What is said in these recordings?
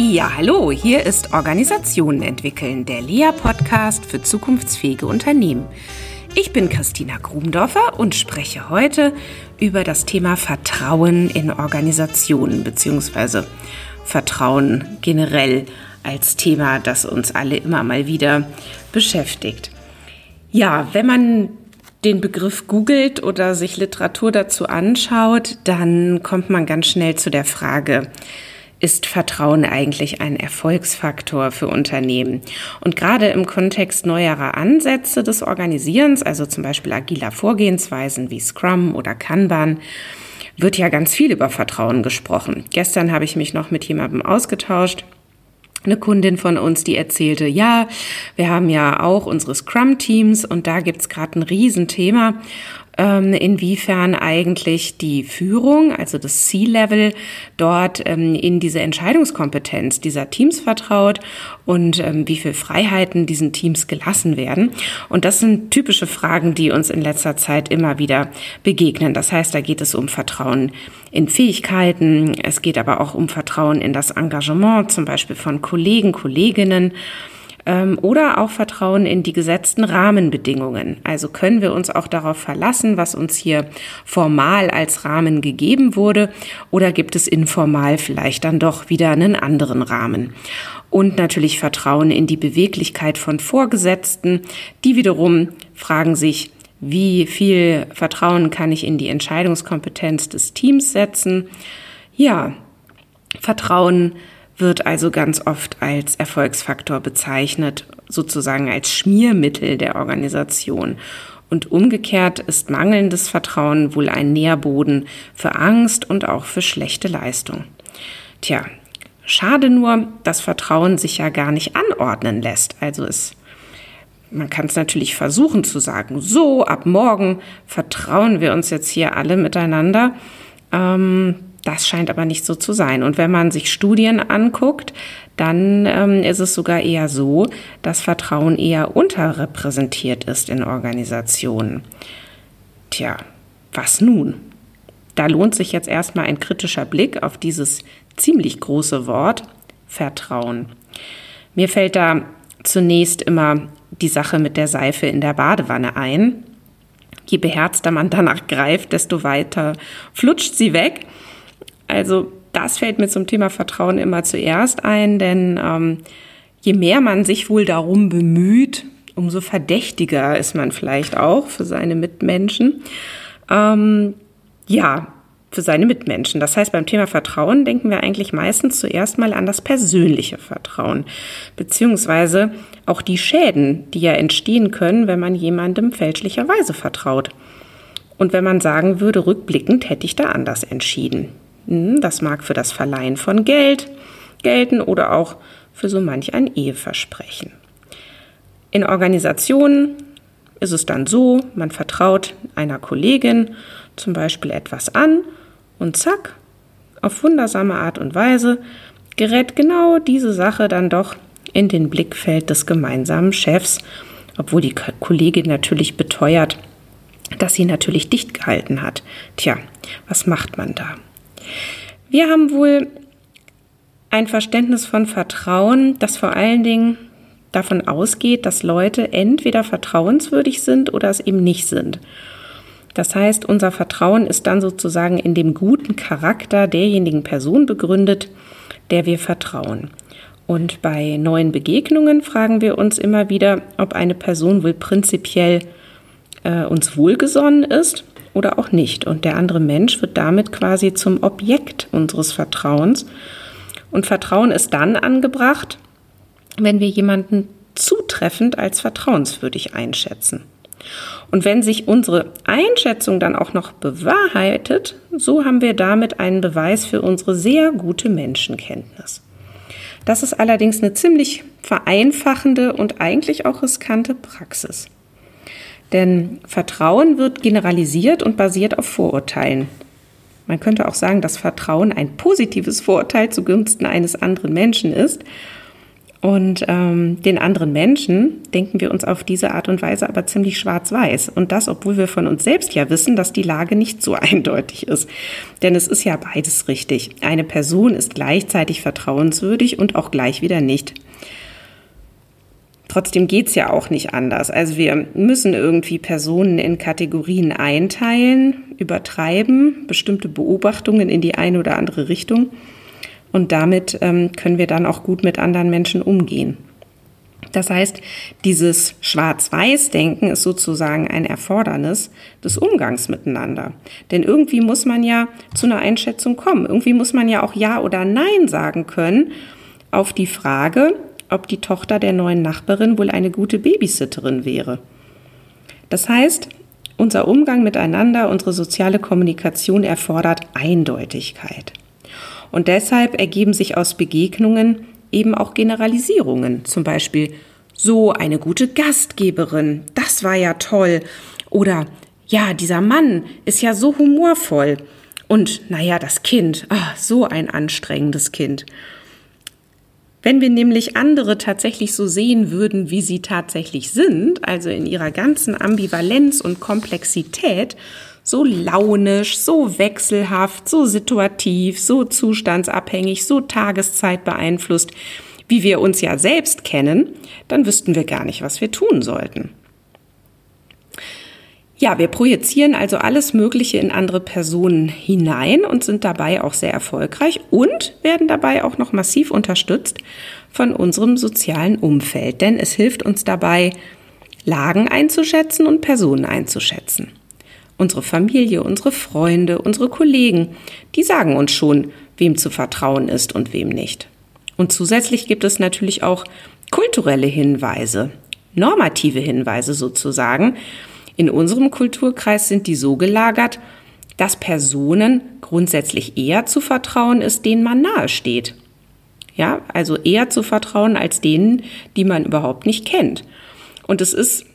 Ja, hallo, hier ist Organisationen entwickeln, der LEA-Podcast für zukunftsfähige Unternehmen. Ich bin Christina Grubendorfer und spreche heute über das Thema Vertrauen in Organisationen bzw. Vertrauen generell als Thema, das uns alle immer mal wieder beschäftigt. Ja, wenn man den Begriff googelt oder sich Literatur dazu anschaut, dann kommt man ganz schnell zu der Frage, ist Vertrauen eigentlich ein Erfolgsfaktor für Unternehmen? Und gerade im Kontext neuerer Ansätze des Organisierens, also zum Beispiel agiler Vorgehensweisen wie Scrum oder Kanban, wird ja ganz viel über Vertrauen gesprochen. Gestern habe ich mich noch mit jemandem ausgetauscht, eine Kundin von uns, die erzählte, ja, wir haben ja auch unsere Scrum-Teams und da gibt's gerade ein Riesenthema inwiefern eigentlich die Führung, also das C-Level, dort ähm, in diese Entscheidungskompetenz dieser Teams vertraut und ähm, wie viel Freiheiten diesen Teams gelassen werden. Und das sind typische Fragen, die uns in letzter Zeit immer wieder begegnen. Das heißt, da geht es um Vertrauen in Fähigkeiten, es geht aber auch um Vertrauen in das Engagement, zum Beispiel von Kollegen, Kolleginnen ähm, oder auch Vertrauen in die gesetzten Rahmenbedingungen. Also können wir uns auch darauf verlassen, was uns hier formal als Rahmen gegeben wurde oder gibt es informal vielleicht dann doch wieder einen anderen Rahmen. Und natürlich Vertrauen in die Beweglichkeit von Vorgesetzten, die wiederum fragen sich, wie viel Vertrauen kann ich in die Entscheidungskompetenz des Teams setzen? Ja, Vertrauen wird also ganz oft als Erfolgsfaktor bezeichnet, sozusagen als Schmiermittel der Organisation. Und umgekehrt ist mangelndes Vertrauen wohl ein Nährboden für Angst und auch für schlechte Leistung. Tja, schade nur, dass Vertrauen sich ja gar nicht anordnen lässt. Also es man kann es natürlich versuchen zu sagen, so, ab morgen vertrauen wir uns jetzt hier alle miteinander. Ähm, das scheint aber nicht so zu sein. Und wenn man sich Studien anguckt, dann ähm, ist es sogar eher so, dass Vertrauen eher unterrepräsentiert ist in Organisationen. Tja, was nun? Da lohnt sich jetzt erstmal ein kritischer Blick auf dieses ziemlich große Wort Vertrauen. Mir fällt da zunächst immer die Sache mit der Seife in der Badewanne ein. Je beherzter man danach greift, desto weiter flutscht sie weg. Also das fällt mir zum Thema Vertrauen immer zuerst ein, denn ähm, je mehr man sich wohl darum bemüht, umso verdächtiger ist man vielleicht auch für seine Mitmenschen. Ähm, ja, für seine Mitmenschen. Das heißt, beim Thema Vertrauen denken wir eigentlich meistens zuerst mal an das persönliche Vertrauen, beziehungsweise auch die Schäden, die ja entstehen können, wenn man jemandem fälschlicherweise vertraut. Und wenn man sagen würde, rückblickend hätte ich da anders entschieden. Hm, das mag für das Verleihen von Geld gelten oder auch für so manch ein Eheversprechen. In Organisationen ist es dann so, man vertraut einer Kollegin zum Beispiel etwas an und zack, auf wundersame Art und Weise gerät genau diese Sache dann doch in den Blickfeld des gemeinsamen Chefs, obwohl die Kollegin natürlich beteuert, dass sie natürlich dicht gehalten hat. Tja, was macht man da? Wir haben wohl ein Verständnis von Vertrauen, das vor allen Dingen davon ausgeht, dass Leute entweder vertrauenswürdig sind oder es eben nicht sind. Das heißt, unser Vertrauen ist dann sozusagen in dem guten Charakter derjenigen Person begründet, der wir vertrauen. Und bei neuen Begegnungen fragen wir uns immer wieder, ob eine Person wohl prinzipiell äh, uns wohlgesonnen ist oder auch nicht. Und der andere Mensch wird damit quasi zum Objekt unseres Vertrauens. Und Vertrauen ist dann angebracht, wenn wir jemanden zutreffend als vertrauenswürdig einschätzen. Und wenn sich unsere Einschätzung dann auch noch bewahrheitet, so haben wir damit einen Beweis für unsere sehr gute Menschenkenntnis. Das ist allerdings eine ziemlich vereinfachende und eigentlich auch riskante Praxis. Denn Vertrauen wird generalisiert und basiert auf Vorurteilen. Man könnte auch sagen, dass Vertrauen ein positives Vorurteil zugunsten eines anderen Menschen ist. Und ähm, den anderen Menschen denken wir uns auf diese Art und Weise aber ziemlich schwarz-weiß. Und das, obwohl wir von uns selbst ja wissen, dass die Lage nicht so eindeutig ist. Denn es ist ja beides richtig. Eine Person ist gleichzeitig vertrauenswürdig und auch gleich wieder nicht. Trotzdem geht's ja auch nicht anders. Also wir müssen irgendwie Personen in Kategorien einteilen, übertreiben, bestimmte Beobachtungen in die eine oder andere Richtung und damit ähm, können wir dann auch gut mit anderen Menschen umgehen. Das heißt, dieses Schwarz-Weiß-Denken ist sozusagen ein Erfordernis des Umgangs miteinander. Denn irgendwie muss man ja zu einer Einschätzung kommen. Irgendwie muss man ja auch Ja oder Nein sagen können auf die Frage, ob die Tochter der neuen Nachbarin wohl eine gute Babysitterin wäre. Das heißt, unser Umgang miteinander, unsere soziale Kommunikation erfordert Eindeutigkeit. Und deshalb ergeben sich aus Begegnungen eben auch Generalisierungen. Zum Beispiel, so eine gute Gastgeberin, das war ja toll. Oder, ja, dieser Mann ist ja so humorvoll. Und, naja, das Kind, ach, so ein anstrengendes Kind. Wenn wir nämlich andere tatsächlich so sehen würden, wie sie tatsächlich sind, also in ihrer ganzen Ambivalenz und Komplexität, so launisch, so wechselhaft, so situativ, so zustandsabhängig, so Tageszeit beeinflusst, wie wir uns ja selbst kennen, dann wüssten wir gar nicht, was wir tun sollten. Ja, wir projizieren also alles Mögliche in andere Personen hinein und sind dabei auch sehr erfolgreich und werden dabei auch noch massiv unterstützt von unserem sozialen Umfeld, denn es hilft uns dabei, Lagen einzuschätzen und Personen einzuschätzen. Unsere Familie, unsere Freunde, unsere Kollegen, die sagen uns schon, wem zu vertrauen ist und wem nicht. Und zusätzlich gibt es natürlich auch kulturelle Hinweise, normative Hinweise sozusagen. In unserem Kulturkreis sind die so gelagert, dass Personen grundsätzlich eher zu vertrauen ist, denen man nahe steht. Ja, also eher zu vertrauen als denen, die man überhaupt nicht kennt. Und es ist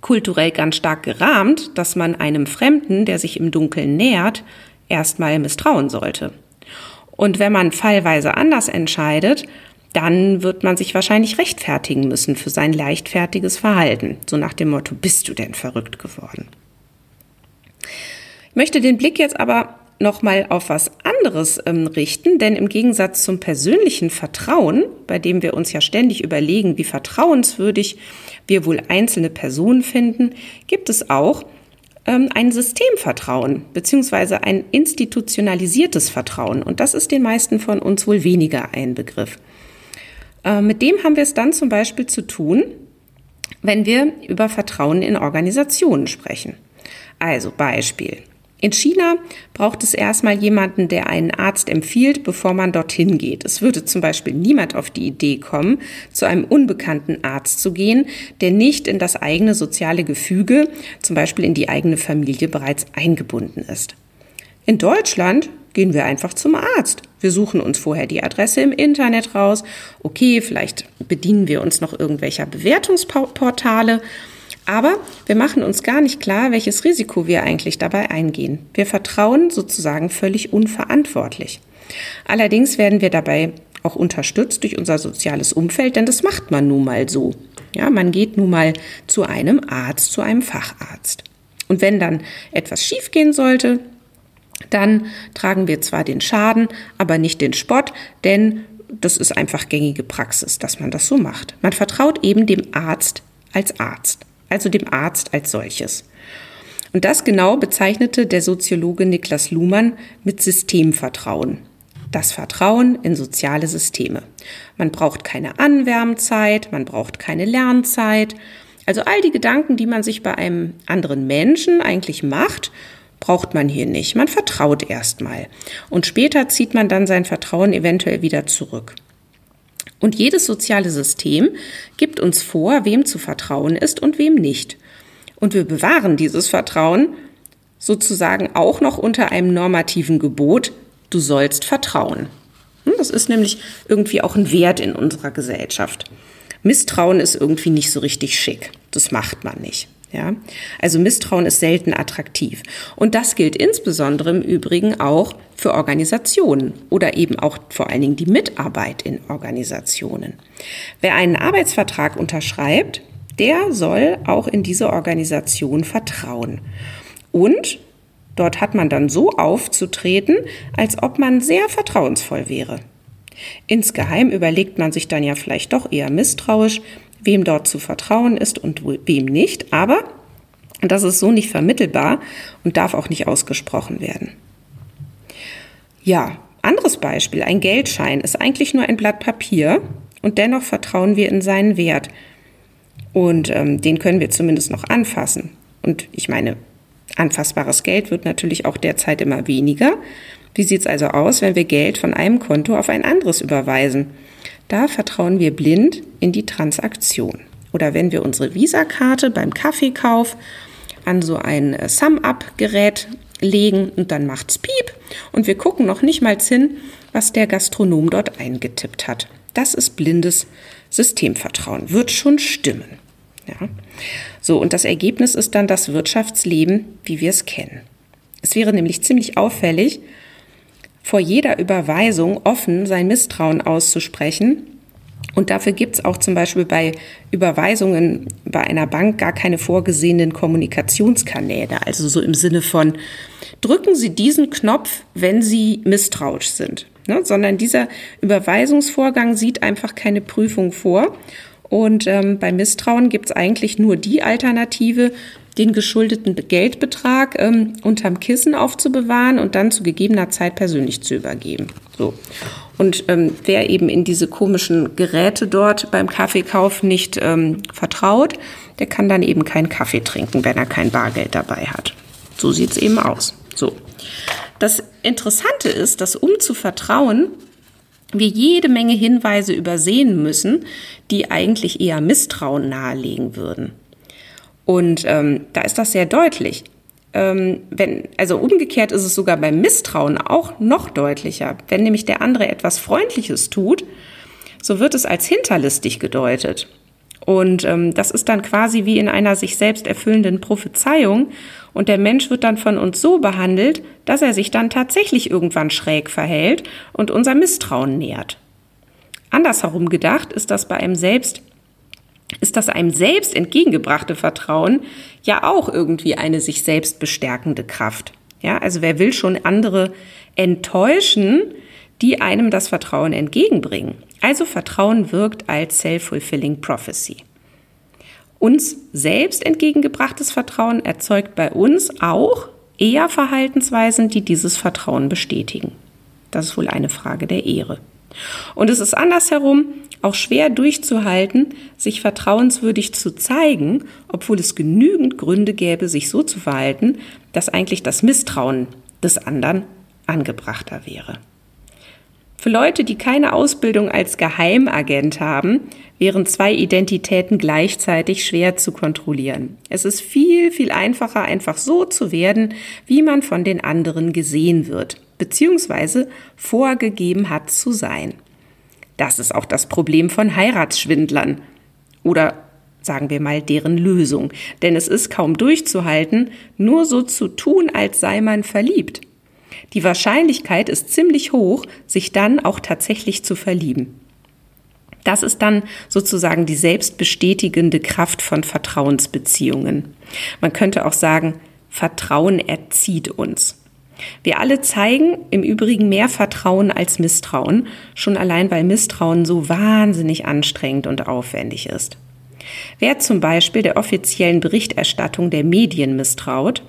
kulturell ganz stark gerahmt, dass man einem Fremden, der sich im Dunkeln nähert, erstmal misstrauen sollte. Und wenn man fallweise anders entscheidet, dann wird man sich wahrscheinlich rechtfertigen müssen für sein leichtfertiges Verhalten. So nach dem Motto, bist du denn verrückt geworden? Ich möchte den Blick jetzt aber nochmal auf was anderes ähm, richten, denn im Gegensatz zum persönlichen Vertrauen, bei dem wir uns ja ständig überlegen, wie vertrauenswürdig wir wohl einzelne Personen finden, gibt es auch ähm, ein Systemvertrauen beziehungsweise ein institutionalisiertes Vertrauen. Und das ist den meisten von uns wohl weniger ein Begriff. Äh, mit dem haben wir es dann zum Beispiel zu tun, wenn wir über Vertrauen in Organisationen sprechen. Also Beispiel. In China braucht es erstmal jemanden, der einen Arzt empfiehlt, bevor man dorthin geht. Es würde zum Beispiel niemand auf die Idee kommen, zu einem unbekannten Arzt zu gehen, der nicht in das eigene soziale Gefüge, zum Beispiel in die eigene Familie bereits eingebunden ist. In Deutschland gehen wir einfach zum Arzt. Wir suchen uns vorher die Adresse im Internet raus. Okay, vielleicht bedienen wir uns noch irgendwelcher Bewertungsportale aber wir machen uns gar nicht klar, welches Risiko wir eigentlich dabei eingehen. Wir vertrauen sozusagen völlig unverantwortlich. Allerdings werden wir dabei auch unterstützt durch unser soziales Umfeld, denn das macht man nun mal so. Ja, man geht nun mal zu einem Arzt, zu einem Facharzt. Und wenn dann etwas schiefgehen sollte, dann tragen wir zwar den Schaden, aber nicht den Spott, denn das ist einfach gängige Praxis, dass man das so macht. Man vertraut eben dem Arzt als Arzt also dem Arzt als solches. Und das genau bezeichnete der Soziologe Niklas Luhmann mit Systemvertrauen. Das Vertrauen in soziale Systeme. Man braucht keine Anwärmzeit, man braucht keine Lernzeit. Also all die Gedanken, die man sich bei einem anderen Menschen eigentlich macht, braucht man hier nicht. Man vertraut erstmal. Und später zieht man dann sein Vertrauen eventuell wieder zurück. Und jedes soziale System gibt uns vor, wem zu vertrauen ist und wem nicht. Und wir bewahren dieses Vertrauen sozusagen auch noch unter einem normativen Gebot, du sollst vertrauen. Hm, das ist nämlich irgendwie auch ein Wert in unserer Gesellschaft. Misstrauen ist irgendwie nicht so richtig schick. Das macht man nicht. Ja, also Misstrauen ist selten attraktiv. Und das gilt insbesondere im Übrigen auch für Organisationen oder eben auch vor allen Dingen die Mitarbeit in Organisationen. Wer einen Arbeitsvertrag unterschreibt, der soll auch in diese Organisation vertrauen. Und dort hat man dann so aufzutreten, als ob man sehr vertrauensvoll wäre. Insgeheim überlegt man sich dann ja vielleicht doch eher misstrauisch, wem dort zu vertrauen ist und wem nicht, aber das ist so nicht vermittelbar und darf auch nicht ausgesprochen werden. Ja, anderes Beispiel, ein Geldschein ist eigentlich nur ein Blatt Papier und dennoch vertrauen wir in seinen Wert. Und ähm, den können wir zumindest noch anfassen. Und ich meine, anfassbares Geld wird natürlich auch derzeit immer weniger. Wie sieht es also aus, wenn wir Geld von einem Konto auf ein anderes überweisen? Da vertrauen wir blind in die Transaktion. Oder wenn wir unsere Visakarte beim Kaffeekauf an so ein äh, Sum-Up-Gerät legen und dann macht's Piep und wir gucken noch nicht mal hin, was der Gastronom dort eingetippt hat. Das ist blindes Systemvertrauen. Wird schon stimmen. Ja. So, und das Ergebnis ist dann das Wirtschaftsleben, wie wir es kennen. Es wäre nämlich ziemlich auffällig, vor jeder Überweisung offen sein Misstrauen auszusprechen. Und dafür gibt es auch zum Beispiel bei Überweisungen bei einer Bank gar keine vorgesehenen Kommunikationskanäle. Also so im Sinne von, drücken Sie diesen Knopf, wenn Sie misstrauisch sind. Ne? Sondern dieser Überweisungsvorgang sieht einfach keine Prüfung vor. Und ähm, bei Misstrauen gibt es eigentlich nur die Alternative, den geschuldeten Geldbetrag ähm, unterm Kissen aufzubewahren und dann zu gegebener Zeit persönlich zu übergeben. So. Und ähm, wer eben in diese komischen Geräte dort beim Kaffeekauf nicht ähm, vertraut, der kann dann eben keinen Kaffee trinken, wenn er kein Bargeld dabei hat. So sieht es eben aus. So. Das Interessante ist, dass um zu vertrauen, wir jede Menge Hinweise übersehen müssen, die eigentlich eher Misstrauen nahelegen würden. Und ähm, da ist das sehr deutlich. Ähm, wenn, also umgekehrt ist es sogar beim Misstrauen auch noch deutlicher. Wenn nämlich der andere etwas Freundliches tut, so wird es als hinterlistig gedeutet. Und ähm, das ist dann quasi wie in einer sich selbst erfüllenden Prophezeiung. Und der Mensch wird dann von uns so behandelt, dass er sich dann tatsächlich irgendwann schräg verhält und unser Misstrauen nährt. Andersherum gedacht ist das bei einem selbst ist das einem selbst entgegengebrachte Vertrauen ja auch irgendwie eine sich selbst bestärkende Kraft. Ja, also wer will schon andere enttäuschen, die einem das Vertrauen entgegenbringen? Also Vertrauen wirkt als self-fulfilling prophecy. Uns selbst entgegengebrachtes Vertrauen erzeugt bei uns auch eher Verhaltensweisen, die dieses Vertrauen bestätigen. Das ist wohl eine Frage der Ehre. Und es ist andersherum auch schwer durchzuhalten, sich vertrauenswürdig zu zeigen, obwohl es genügend Gründe gäbe, sich so zu verhalten, dass eigentlich das Misstrauen des anderen angebrachter wäre. Für Leute, die keine Ausbildung als Geheimagent haben, wären zwei Identitäten gleichzeitig schwer zu kontrollieren. Es ist viel, viel einfacher, einfach so zu werden, wie man von den anderen gesehen wird, beziehungsweise vorgegeben hat zu sein. Das ist auch das Problem von Heiratsschwindlern oder sagen wir mal deren Lösung. Denn es ist kaum durchzuhalten, nur so zu tun, als sei man verliebt. Die Wahrscheinlichkeit ist ziemlich hoch, sich dann auch tatsächlich zu verlieben. Das ist dann sozusagen die selbstbestätigende Kraft von Vertrauensbeziehungen. Man könnte auch sagen, Vertrauen erzieht uns. Wir alle zeigen im Übrigen mehr Vertrauen als Misstrauen, schon allein weil Misstrauen so wahnsinnig anstrengend und aufwendig ist. Wer zum Beispiel der offiziellen Berichterstattung der Medien misstraut,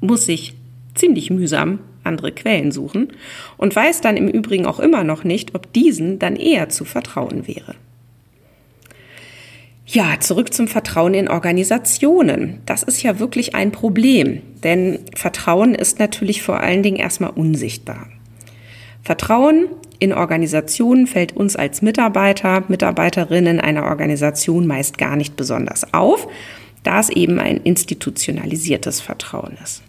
muss sich ziemlich mühsam andere Quellen suchen und weiß dann im Übrigen auch immer noch nicht, ob diesen dann eher zu vertrauen wäre. Ja, zurück zum Vertrauen in Organisationen. Das ist ja wirklich ein Problem, denn Vertrauen ist natürlich vor allen Dingen erstmal unsichtbar. Vertrauen in Organisationen fällt uns als Mitarbeiter, Mitarbeiterinnen einer Organisation meist gar nicht besonders auf, da es eben ein institutionalisiertes Vertrauen ist.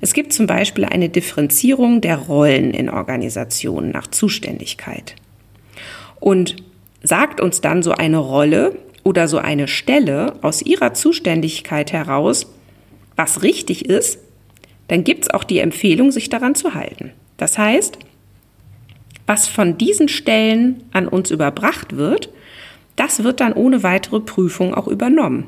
Es gibt zum Beispiel eine Differenzierung der Rollen in Organisationen nach Zuständigkeit. Und sagt uns dann so eine Rolle, oder so eine Stelle aus ihrer Zuständigkeit heraus was richtig ist, dann gibt es auch die Empfehlung, sich daran zu halten. Das heißt, was von diesen Stellen an uns überbracht wird, das wird dann ohne weitere Prüfung auch übernommen.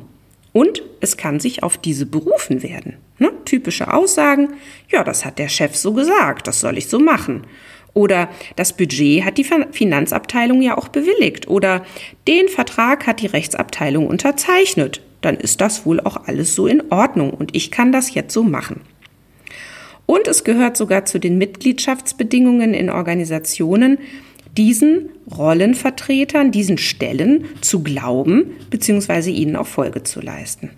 Und es kann sich auf diese berufen werden. Ne? Typische Aussagen, ja, das hat der Chef so gesagt, das soll ich so machen. Oder das Budget hat die Finanzabteilung ja auch bewilligt. Oder den Vertrag hat die Rechtsabteilung unterzeichnet. Dann ist das wohl auch alles so in Ordnung und ich kann das jetzt so machen. Und es gehört sogar zu den Mitgliedschaftsbedingungen in Organisationen, diesen Rollenvertretern, diesen Stellen zu glauben bzw. ihnen auch Folge zu leisten.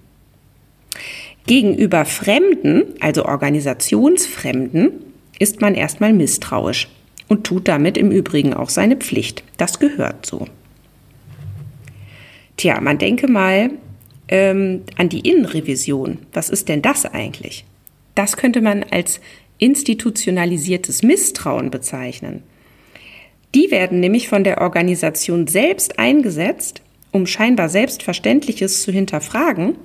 Gegenüber Fremden, also Organisationsfremden, ist man erstmal misstrauisch und tut damit im Übrigen auch seine Pflicht. Das gehört so. Tja, man denke mal ähm, an die Innenrevision. Was ist denn das eigentlich? Das könnte man als institutionalisiertes Misstrauen bezeichnen. Die werden nämlich von der Organisation selbst eingesetzt, um scheinbar Selbstverständliches zu hinterfragen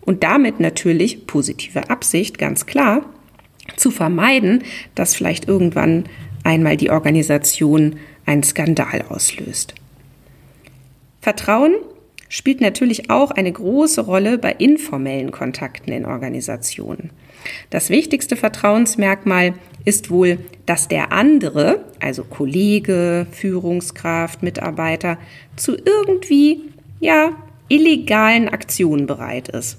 und damit natürlich positive Absicht, ganz klar, zu vermeiden, dass vielleicht irgendwann einmal die Organisation einen Skandal auslöst. Vertrauen spielt natürlich auch eine große Rolle bei informellen Kontakten in Organisationen. Das wichtigste Vertrauensmerkmal ist wohl, dass der andere, also Kollege, Führungskraft, Mitarbeiter, zu irgendwie, ja, illegalen Aktionen bereit ist.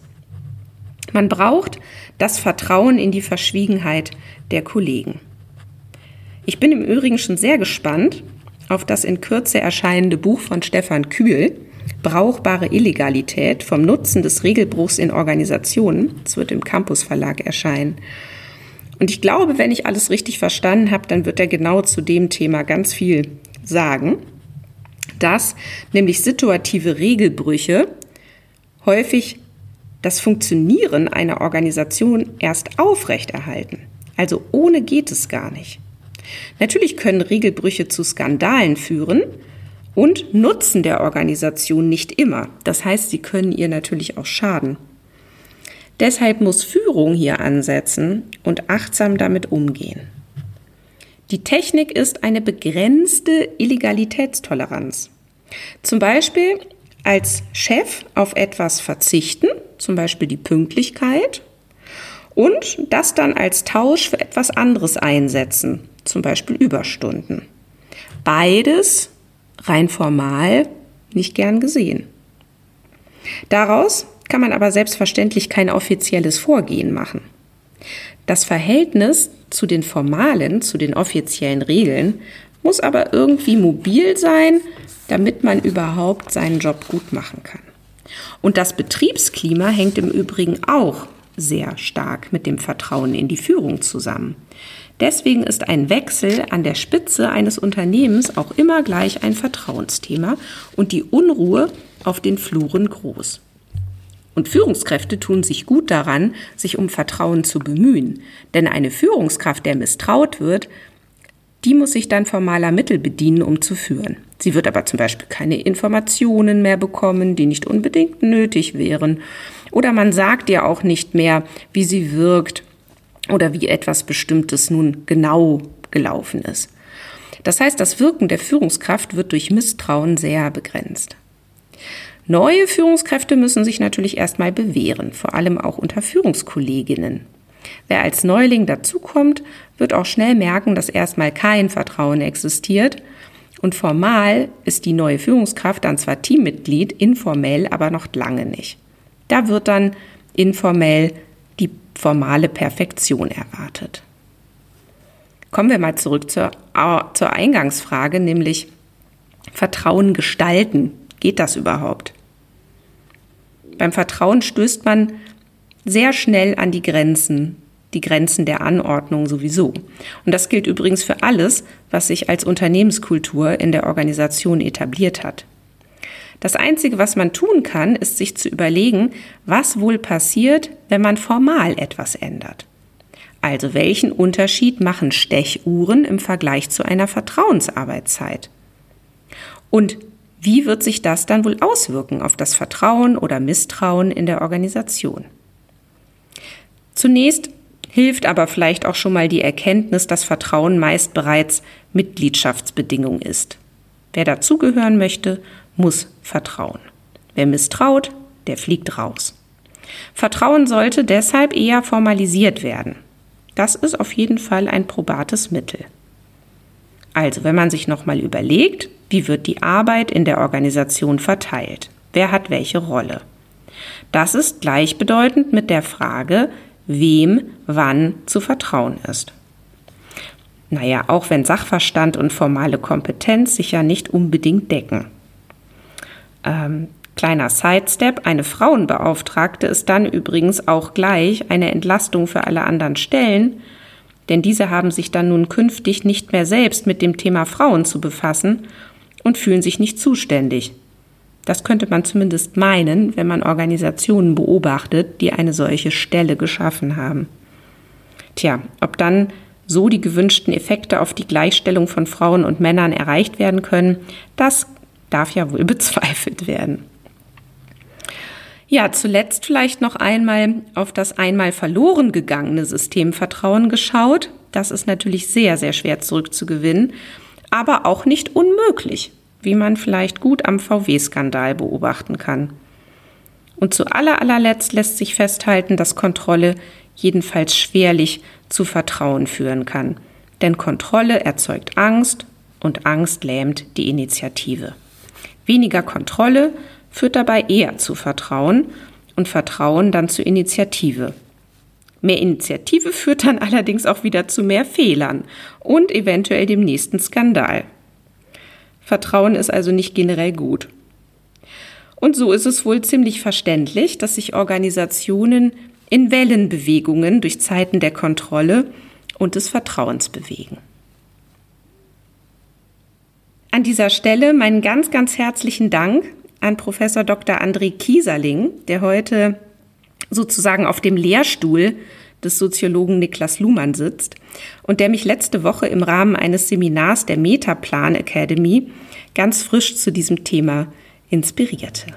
Man braucht das Vertrauen in die Verschwiegenheit der Kollegen. Ich bin im Übrigen schon sehr gespannt auf das in Kürze erscheinende Buch von Stefan Kühl, Brauchbare Illegalität vom Nutzen des Regelbruchs in Organisationen. Es wird im Campus Verlag erscheinen. Und ich glaube, wenn ich alles richtig verstanden habe, dann wird er genau zu dem Thema ganz viel sagen, dass nämlich situative Regelbrüche häufig das Funktionieren einer Organisation erst aufrechterhalten. Also ohne geht es gar nicht. Natürlich können Regelbrüche zu Skandalen führen und nutzen der Organisation nicht immer. Das heißt, sie können ihr natürlich auch schaden. Deshalb muss Führung hier ansetzen und achtsam damit umgehen. Die Technik ist eine begrenzte Illegalitätstoleranz. Zum Beispiel als Chef auf etwas verzichten, zum Beispiel die Pünktlichkeit, und das dann als Tausch für etwas anderes einsetzen, zum Beispiel Überstunden. Beides rein formal nicht gern gesehen. Daraus kann man aber selbstverständlich kein offizielles Vorgehen machen. Das Verhältnis zu den formalen, zu den offiziellen Regeln muss aber irgendwie mobil sein, damit man überhaupt seinen Job gut machen kann. Und das Betriebsklima hängt im Übrigen auch sehr stark mit dem Vertrauen in die Führung zusammen. Deswegen ist ein Wechsel an der Spitze eines Unternehmens auch immer gleich ein Vertrauensthema und die Unruhe auf den Fluren groß. Und Führungskräfte tun sich gut daran, sich um Vertrauen zu bemühen. Denn eine Führungskraft, der misstraut wird, die muss sich dann formaler Mittel bedienen, um zu führen. Sie wird aber zum Beispiel keine Informationen mehr bekommen, die nicht unbedingt nötig wären. Oder man sagt ihr auch nicht mehr, wie sie wirkt oder wie etwas Bestimmtes nun genau gelaufen ist. Das heißt, das Wirken der Führungskraft wird durch Misstrauen sehr begrenzt. Neue Führungskräfte müssen sich natürlich erstmal bewähren, vor allem auch unter Führungskolleginnen. Wer als Neuling dazukommt, wird auch schnell merken, dass erstmal kein Vertrauen existiert und formal ist die neue Führungskraft dann zwar Teammitglied, informell aber noch lange nicht. Da wird dann informell formale Perfektion erwartet. Kommen wir mal zurück zur, zur Eingangsfrage, nämlich Vertrauen gestalten. Geht das überhaupt? Beim Vertrauen stößt man sehr schnell an die Grenzen, die Grenzen der Anordnung sowieso. Und das gilt übrigens für alles, was sich als Unternehmenskultur in der Organisation etabliert hat. Das Einzige, was man tun kann, ist sich zu überlegen, was wohl passiert, wenn man formal etwas ändert. Also welchen Unterschied machen Stechuhren im Vergleich zu einer Vertrauensarbeitszeit? Und Wie wird sich das dann wohl auswirken auf das Vertrauen oder Misstrauen in der Organisation? Zunächst hilft aber vielleicht auch schon mal die Erkenntnis, dass Vertrauen meist bereits Mitgliedschaftsbedingung ist. Wer dazugehören möchte, muss vertrauen. Wer misstraut, der fliegt raus. Vertrauen sollte deshalb eher formalisiert werden. Das ist auf jeden Fall ein probates Mittel. Also, wenn man sich nochmal überlegt, wie wird die Arbeit in der Organisation verteilt? Wer hat welche Rolle? Das ist gleichbedeutend mit der Frage, wem wann zu vertrauen ist. Naja, auch wenn Sachverstand und formale Kompetenz sich ja nicht unbedingt decken. Ähm, kleiner Sidestep, eine Frauenbeauftragte ist dann übrigens auch gleich eine Entlastung für alle anderen Stellen, denn diese haben sich dann nun künftig nicht mehr selbst mit dem Thema Frauen zu befassen und fühlen sich nicht zuständig. Das könnte man zumindest meinen, wenn man Organisationen beobachtet, die eine solche Stelle geschaffen haben. Tja, ob dann so die gewünschten Effekte auf die Gleichstellung von Frauen und Männern erreicht werden können, das darf ja wohl bezweifelt werden. Ja, zuletzt vielleicht noch einmal auf das einmal verloren gegangene System Vertrauen geschaut. Das ist natürlich sehr, sehr schwer zurückzugewinnen, aber auch nicht unmöglich, wie man vielleicht gut am VW-Skandal beobachten kann. Und zu aller allerletzt lässt sich festhalten, dass Kontrolle jedenfalls schwerlich zu Vertrauen führen kann. Denn Kontrolle erzeugt Angst und Angst lähmt die Initiative. Weniger Kontrolle führt dabei eher zu Vertrauen und Vertrauen dann zu Initiative. Mehr Initiative führt dann allerdings auch wieder zu mehr Fehlern und eventuell dem nächsten Skandal. Vertrauen ist also nicht generell gut. Und so ist es wohl ziemlich verständlich, dass sich Organisationen in Wellenbewegungen durch Zeiten der Kontrolle und des Vertrauens bewegen. An dieser Stelle meinen ganz, ganz herzlichen Dank an Professor Dr. André Kieserling, der heute sozusagen auf dem Lehrstuhl des Soziologen Niklas Luhmann sitzt und der mich letzte Woche im Rahmen eines Seminars der Metaplan Academy ganz frisch zu diesem Thema inspirierte.